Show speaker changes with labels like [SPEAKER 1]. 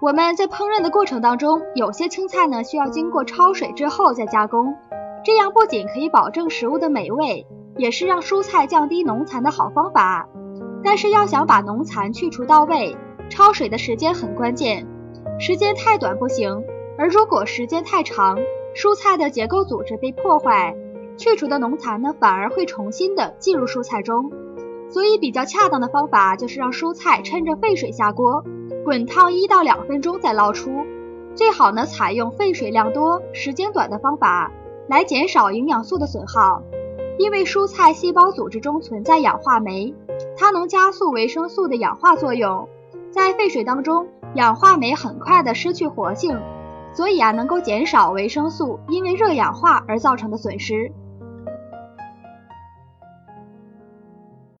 [SPEAKER 1] 我们在烹饪的过程当中，有些青菜呢需要经过焯水之后再加工，这样不仅可以保证食物的美味，也是让蔬菜降低农残的好方法。但是要想把农残去除到位，焯水的时间很关键，时间太短不行，而如果时间太长，蔬菜的结构组织被破坏，去除的农残呢反而会重新的进入蔬菜中。所以比较恰当的方法就是让蔬菜趁着沸水下锅，滚烫一到两分钟再捞出。最好呢采用沸水量多、时间短的方法，来减少营养素的损耗。因为蔬菜细胞组织中存在氧化酶，它能加速维生素的氧化作用。在沸水当中，氧化酶很快的失去活性，所以啊能够减少维生素因为热氧化而造成的损失。